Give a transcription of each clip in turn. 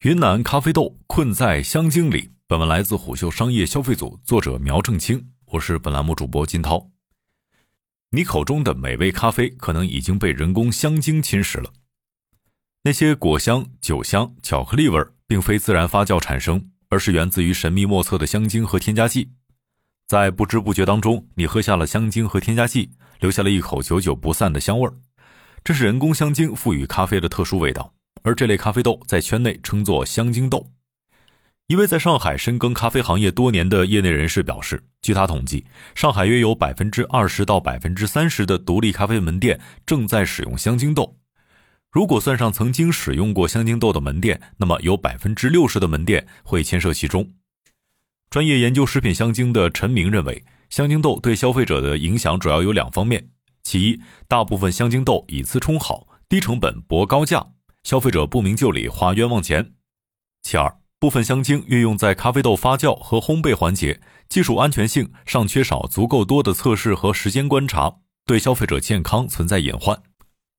云南咖啡豆困在香精里。本文来自虎嗅商业消费组，作者苗正清。我是本栏目主播金涛。你口中的美味咖啡，可能已经被人工香精侵蚀了。那些果香、酒香、巧克力味，并非自然发酵产生，而是源自于神秘莫测的香精和添加剂。在不知不觉当中，你喝下了香精和添加剂，留下了一口久久不散的香味儿。这是人工香精赋予咖啡的特殊味道。而这类咖啡豆在圈内称作香精豆。一位在上海深耕咖啡行业多年的业内人士表示，据他统计，上海约有百分之二十到百分之三十的独立咖啡门店正在使用香精豆。如果算上曾经使用过香精豆的门店，那么有百分之六十的门店会牵涉其中。专业研究食品香精的陈明认为，香精豆对消费者的影响主要有两方面：其一，大部分香精豆以次充好，低成本博高价。消费者不明就里花冤枉钱。其二，部分香精运用在咖啡豆发酵和烘焙环节，技术安全性尚缺少足够多的测试和时间观察，对消费者健康存在隐患。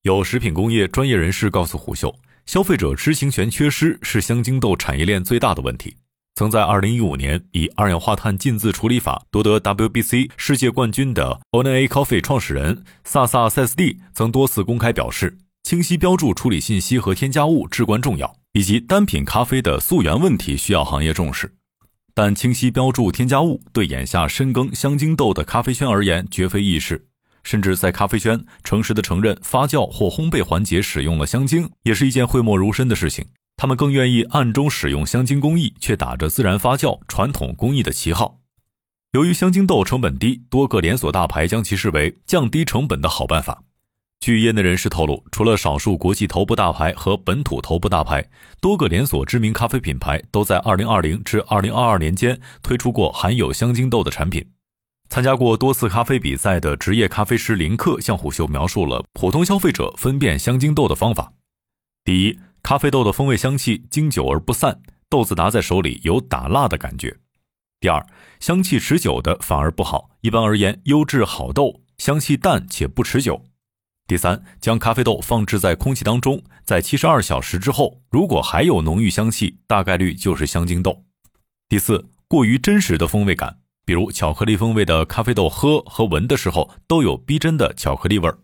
有食品工业专业人士告诉虎嗅，消费者知情权缺失是香精豆产业链最大的问题。曾在2015年以二氧化碳浸渍处理法夺得 WBC 世界冠军的 Ona Coffee 创始人萨萨塞斯蒂曾多次公开表示。清晰标注处理信息和添加物至关重要，以及单品咖啡的溯源问题需要行业重视。但清晰标注添加物对眼下深耕香精豆的咖啡圈而言绝非易事，甚至在咖啡圈诚实的承认发酵或烘焙环节使用了香精，也是一件讳莫如深的事情。他们更愿意暗中使用香精工艺，却打着自然发酵、传统工艺的旗号。由于香精豆成本低，多个连锁大牌将其视为降低成本的好办法。据业内人士透露，除了少数国际头部大牌和本土头部大牌，多个连锁知名咖啡品牌都在2020至2022年间推出过含有香精豆的产品。参加过多次咖啡比赛的职业咖啡师林克向虎嗅描述了普通消费者分辨香精豆的方法：第一，咖啡豆的风味香气经久而不散，豆子拿在手里有打蜡的感觉；第二，香气持久的反而不好，一般而言，优质好豆香气淡且不持久。第三，将咖啡豆放置在空气当中，在七十二小时之后，如果还有浓郁香气，大概率就是香精豆。第四，过于真实的风味感，比如巧克力风味的咖啡豆，喝和闻的时候都有逼真的巧克力味儿。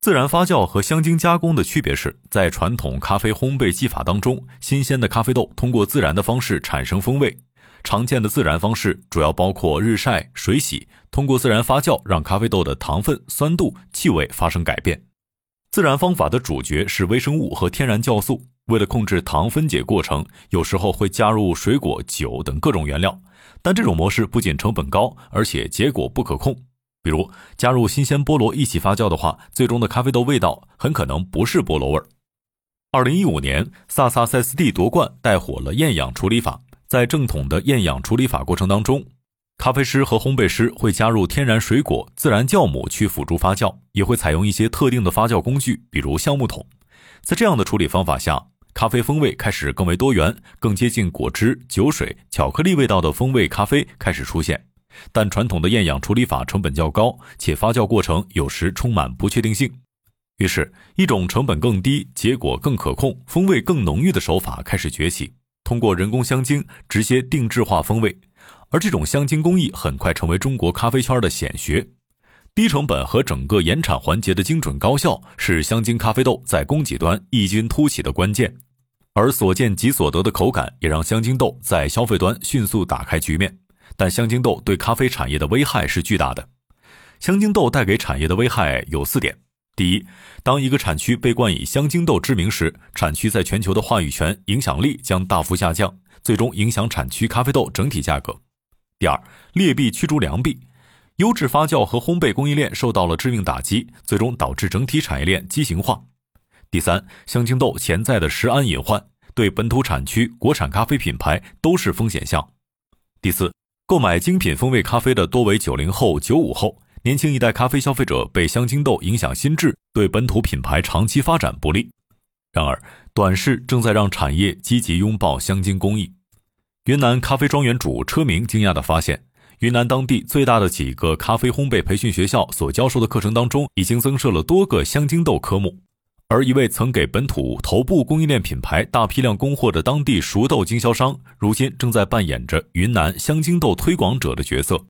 自然发酵和香精加工的区别是在传统咖啡烘焙技法当中，新鲜的咖啡豆通过自然的方式产生风味。常见的自然方式主要包括日晒、水洗，通过自然发酵让咖啡豆的糖分、酸度、气味发生改变。自然方法的主角是微生物和天然酵素。为了控制糖分解过程，有时候会加入水果、酒等各种原料，但这种模式不仅成本高，而且结果不可控。比如加入新鲜菠萝一起发酵的话，最终的咖啡豆味道很可能不是菠萝味儿。二零一五年，萨萨塞斯蒂夺冠，带火了厌氧处理法。在正统的厌氧处理法过程当中，咖啡师和烘焙师会加入天然水果、自然酵母去辅助发酵，也会采用一些特定的发酵工具，比如橡木桶。在这样的处理方法下，咖啡风味开始更为多元，更接近果汁、酒水、巧克力味道的风味咖啡开始出现。但传统的厌氧处理法成本较高，且发酵过程有时充满不确定性。于是，一种成本更低、结果更可控、风味更浓郁的手法开始崛起。通过人工香精直接定制化风味，而这种香精工艺很快成为中国咖啡圈的显学。低成本和整个研产环节的精准高效，是香精咖啡豆在供给端异军突起的关键。而所见即所得的口感，也让香精豆在消费端迅速打开局面。但香精豆对咖啡产业的危害是巨大的。香精豆带给产业的危害有四点。第一，当一个产区被冠以香精豆之名时，产区在全球的话语权影响力将大幅下降，最终影响产区咖啡豆整体价格。第二，劣币驱逐良币，优质发酵和烘焙供应链受到了致命打击，最终导致整体产业链畸形化。第三，香精豆潜在的食安隐患，对本土产区、国产咖啡品牌都是风险项。第四，购买精品风味咖啡的多为九零后、九五后。年轻一代咖啡消费者被香精豆影响心智，对本土品牌长期发展不利。然而，短视正在让产业积极拥抱香精工艺。云南咖啡庄园主车明惊讶地发现，云南当地最大的几个咖啡烘焙培训学校所教授的课程当中，已经增设了多个香精豆科目。而一位曾给本土头部供应链品牌大批量供货的当地熟豆经销商，如今正在扮演着云南香精豆推广者的角色。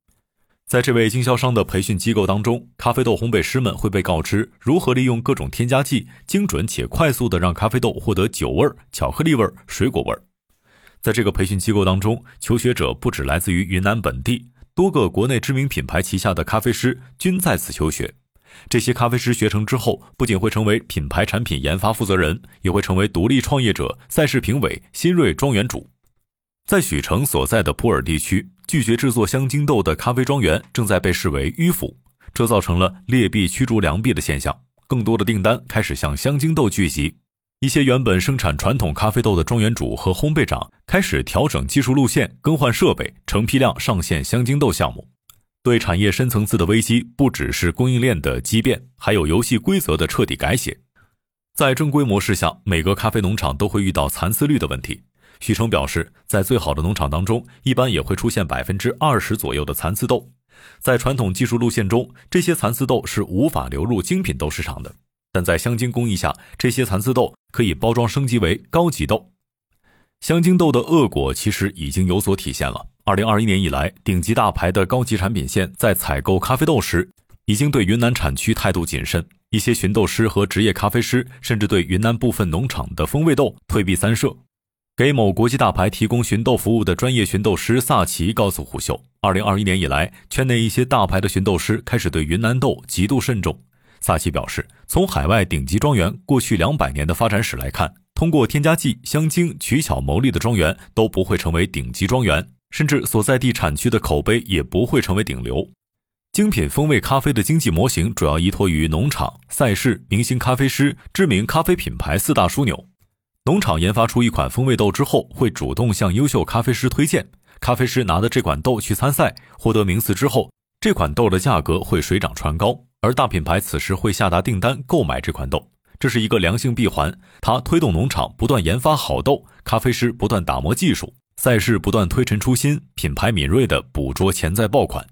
在这位经销商的培训机构当中，咖啡豆烘焙师们会被告知如何利用各种添加剂，精准且快速地让咖啡豆获得酒味、巧克力味、水果味。在这个培训机构当中，求学者不止来自于云南本地，多个国内知名品牌旗下的咖啡师均在此求学。这些咖啡师学成之后，不仅会成为品牌产品研发负责人，也会成为独立创业者、赛事评委、新锐庄园主。在许成所在的普洱地区，拒绝制作香精豆的咖啡庄园正在被视为迂腐，这造成了劣币驱逐良币的现象。更多的订单开始向香精豆聚集，一些原本生产传统咖啡豆的庄园主和烘焙长开始调整技术路线、更换设备，成批量上线香精豆项目。对产业深层次的危机，不只是供应链的畸变，还有游戏规则的彻底改写。在正规模式下，每个咖啡农场都会遇到残次率的问题。许成表示，在最好的农场当中，一般也会出现百分之二十左右的残次豆。在传统技术路线中，这些残次豆是无法流入精品豆市场的。但在香精工艺下，这些残次豆可以包装升级为高级豆。香精豆的恶果其实已经有所体现了。二零二一年以来，顶级大牌的高级产品线在采购咖啡豆时，已经对云南产区态度谨慎。一些寻豆师和职业咖啡师甚至对云南部分农场的风味豆退避三舍。给某国际大牌提供寻豆服务的专业寻豆师萨奇告诉虎嗅，二零二一年以来，圈内一些大牌的寻豆师开始对云南豆极度慎重。萨奇表示，从海外顶级庄园过去两百年的发展史来看，通过添加剂、香精取巧牟利的庄园都不会成为顶级庄园。甚至所在地产区的口碑也不会成为顶流。精品风味咖啡的经济模型主要依托于农场、赛事、明星咖啡师、知名咖啡品牌四大枢纽。农场研发出一款风味豆之后，会主动向优秀咖啡师推荐，咖啡师拿着这款豆去参赛，获得名次之后，这款豆的价格会水涨船高，而大品牌此时会下达订单购买这款豆，这是一个良性闭环。它推动农场不断研发好豆，咖啡师不断打磨技术。赛事不断推陈出新，品牌敏锐地捕捉潜在爆款，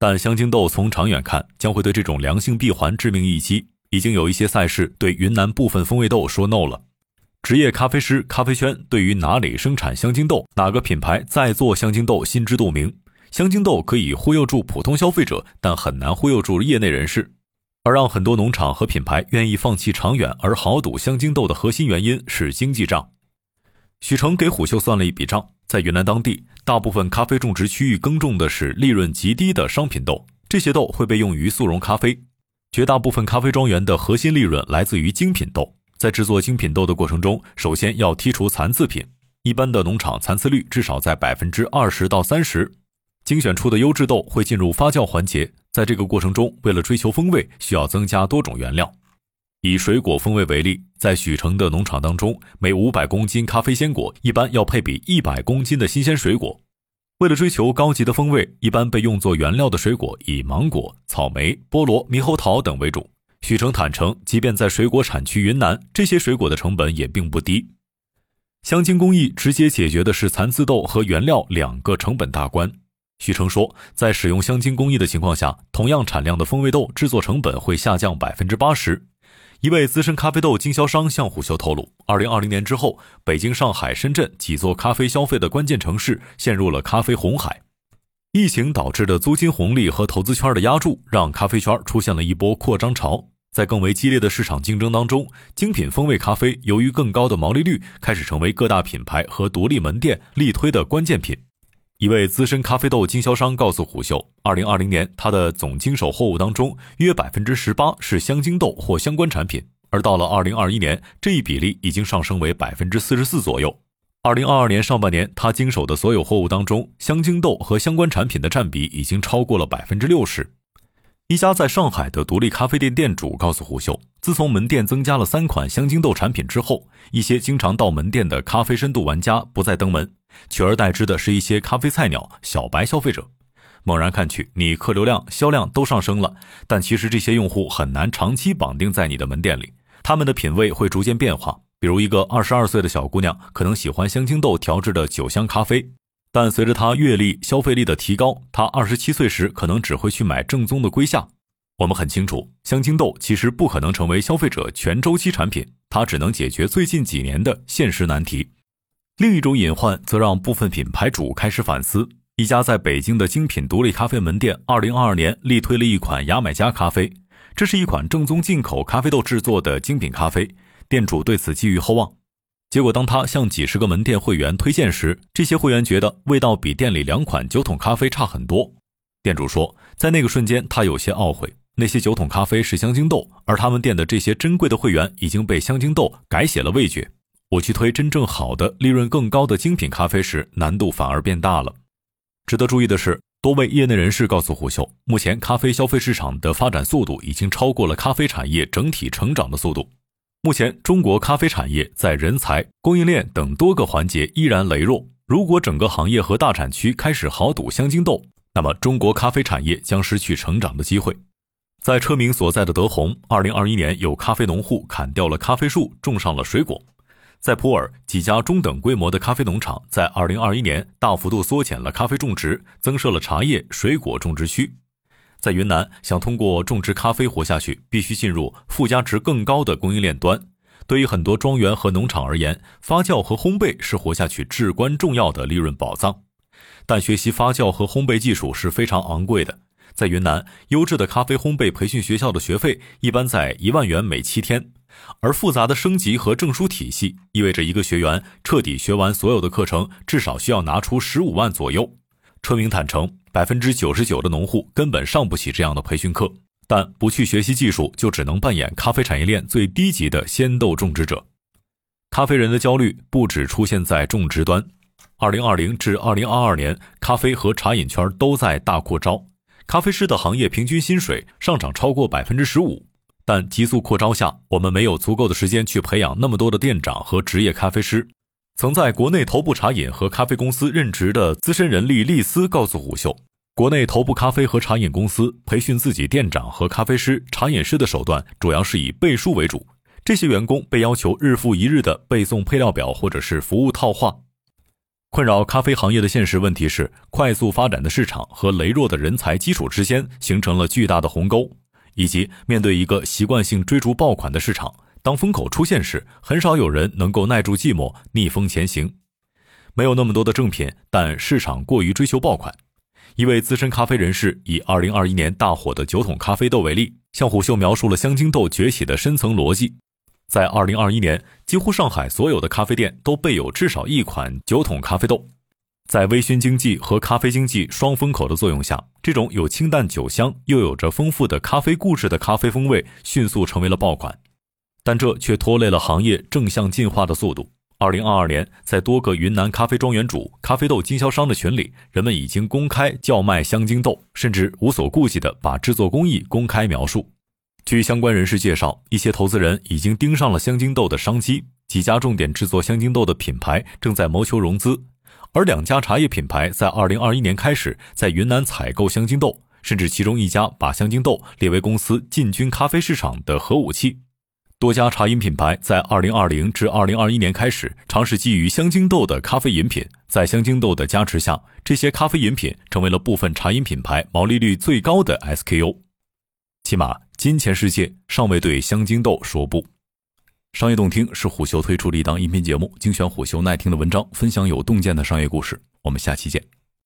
但香精豆从长远看将会对这种良性闭环致命一击。已经有一些赛事对云南部分风味豆说 no 了。职业咖啡师、咖啡圈对于哪里生产香精豆、哪个品牌在做香精豆心知肚明。香精豆可以忽悠住普通消费者，但很难忽悠住业内人士。而让很多农场和品牌愿意放弃长远而豪赌香精豆的核心原因是经济账。许成给虎嗅算了一笔账，在云南当地，大部分咖啡种植区域耕种的是利润极低的商品豆，这些豆会被用于速溶咖啡。绝大部分咖啡庄园的核心利润来自于精品豆，在制作精品豆的过程中，首先要剔除残次品，一般的农场残次率至少在百分之二十到三十。精选出的优质豆会进入发酵环节，在这个过程中，为了追求风味，需要增加多种原料。以水果风味为例，在许城的农场当中，每五百公斤咖啡鲜果，一般要配比一百公斤的新鲜水果。为了追求高级的风味，一般被用作原料的水果以芒果、草莓、菠萝、猕猴桃等为主。许成坦诚，即便在水果产区云南，这些水果的成本也并不低。香精工艺直接解决的是残次豆和原料两个成本大关。许成说，在使用香精工艺的情况下，同样产量的风味豆制作成本会下降百分之八十。一位资深咖啡豆经销商向虎嗅透露，二零二零年之后，北京、上海、深圳几座咖啡消费的关键城市陷入了咖啡红海。疫情导致的租金红利和投资圈的压注，让咖啡圈出现了一波扩张潮。在更为激烈的市场竞争当中，精品风味咖啡由于更高的毛利率，开始成为各大品牌和独立门店力推的关键品。一位资深咖啡豆经销商告诉虎嗅，二零二零年他的总经手货物当中，约百分之十八是香精豆或相关产品，而到了二零二一年，这一比例已经上升为百分之四十四左右。二零二二年上半年，他经手的所有货物当中，香精豆和相关产品的占比已经超过了百分之六十。一家在上海的独立咖啡店店主告诉胡秀，自从门店增加了三款香精豆产品之后，一些经常到门店的咖啡深度玩家不再登门。取而代之的是一些咖啡菜鸟、小白消费者。猛然看去，你客流量、销量都上升了，但其实这些用户很难长期绑定在你的门店里。他们的品味会逐渐变化。比如，一个二十二岁的小姑娘可能喜欢香精豆调制的酒香咖啡，但随着她阅历、消费力的提高，她二十七岁时可能只会去买正宗的龟下。我们很清楚，香精豆其实不可能成为消费者全周期产品，它只能解决最近几年的现实难题。另一种隐患则让部分品牌主开始反思。一家在北京的精品独立咖啡门店，二零二二年力推了一款牙买加咖啡，这是一款正宗进口咖啡豆制作的精品咖啡。店主对此寄予厚望，结果当他向几十个门店会员推荐时，这些会员觉得味道比店里两款酒桶咖啡差很多。店主说，在那个瞬间，他有些懊悔，那些酒桶咖啡是香精豆，而他们店的这些珍贵的会员已经被香精豆改写了味觉。我去推真正好的、利润更高的精品咖啡时，难度反而变大了。值得注意的是，多位业内人士告诉虎嗅，目前咖啡消费市场的发展速度已经超过了咖啡产业整体成长的速度。目前，中国咖啡产业在人才、供应链等多个环节依然羸弱。如果整个行业和大产区开始豪赌香精豆，那么中国咖啡产业将失去成长的机会。在车明所在的德宏，二零二一年有咖啡农户砍掉了咖啡树，种上了水果。在普洱，几家中等规模的咖啡农场在2021年大幅度缩减了咖啡种植，增设了茶叶、水果种植区。在云南，想通过种植咖啡活下去，必须进入附加值更高的供应链端。对于很多庄园和农场而言，发酵和烘焙是活下去至关重要的利润宝藏。但学习发酵和烘焙技术是非常昂贵的。在云南，优质的咖啡烘焙培训学校的学费一般在一万元每七天。而复杂的升级和证书体系意味着一个学员彻底学完所有的课程，至少需要拿出十五万左右。车明坦诚，百分之九十九的农户根本上不起这样的培训课，但不去学习技术，就只能扮演咖啡产业链最低级的鲜豆种植者。咖啡人的焦虑不止出现在种植端。二零二零至二零二二年，咖啡和茶饮圈都在大扩招，咖啡师的行业平均薪水上涨超过百分之十五。但急速扩招下，我们没有足够的时间去培养那么多的店长和职业咖啡师。曾在国内头部茶饮和咖啡公司任职的资深人力丽丝告诉虎嗅，国内头部咖啡和茶饮公司培训自己店长和咖啡师、茶饮师的手段主要是以背书为主。这些员工被要求日复一日的背诵配料表或者是服务套话。困扰咖啡行业的现实问题是，快速发展的市场和羸弱的人才基础之间形成了巨大的鸿沟。以及面对一个习惯性追逐爆款的市场，当风口出现时，很少有人能够耐住寂寞逆风前行。没有那么多的正品，但市场过于追求爆款。一位资深咖啡人士以2021年大火的酒桶咖啡豆为例，向虎嗅描述了香精豆崛起的深层逻辑。在2021年，几乎上海所有的咖啡店都备有至少一款酒桶咖啡豆。在微醺经济和咖啡经济双风口的作用下，这种有清淡酒香又有着丰富的咖啡故事的咖啡风味迅速成为了爆款，但这却拖累了行业正向进化的速度。二零二二年，在多个云南咖啡庄园主、咖啡豆经销商的群里，人们已经公开叫卖香精豆，甚至无所顾忌地把制作工艺公开描述。据相关人士介绍，一些投资人已经盯上了香精豆的商机，几家重点制作香精豆的品牌正在谋求融资。而两家茶叶品牌在二零二一年开始在云南采购香精豆，甚至其中一家把香精豆列为公司进军咖啡市场的核武器。多家茶饮品牌在二零二零至二零二一年开始尝试基于香精豆的咖啡饮品，在香精豆的加持下，这些咖啡饮品成为了部分茶饮品牌毛利率最高的 SKU。起码，金钱世界尚未对香精豆说不。商业洞听是虎嗅推出的一档音频节目，精选虎嗅耐听的文章，分享有洞见的商业故事。我们下期见。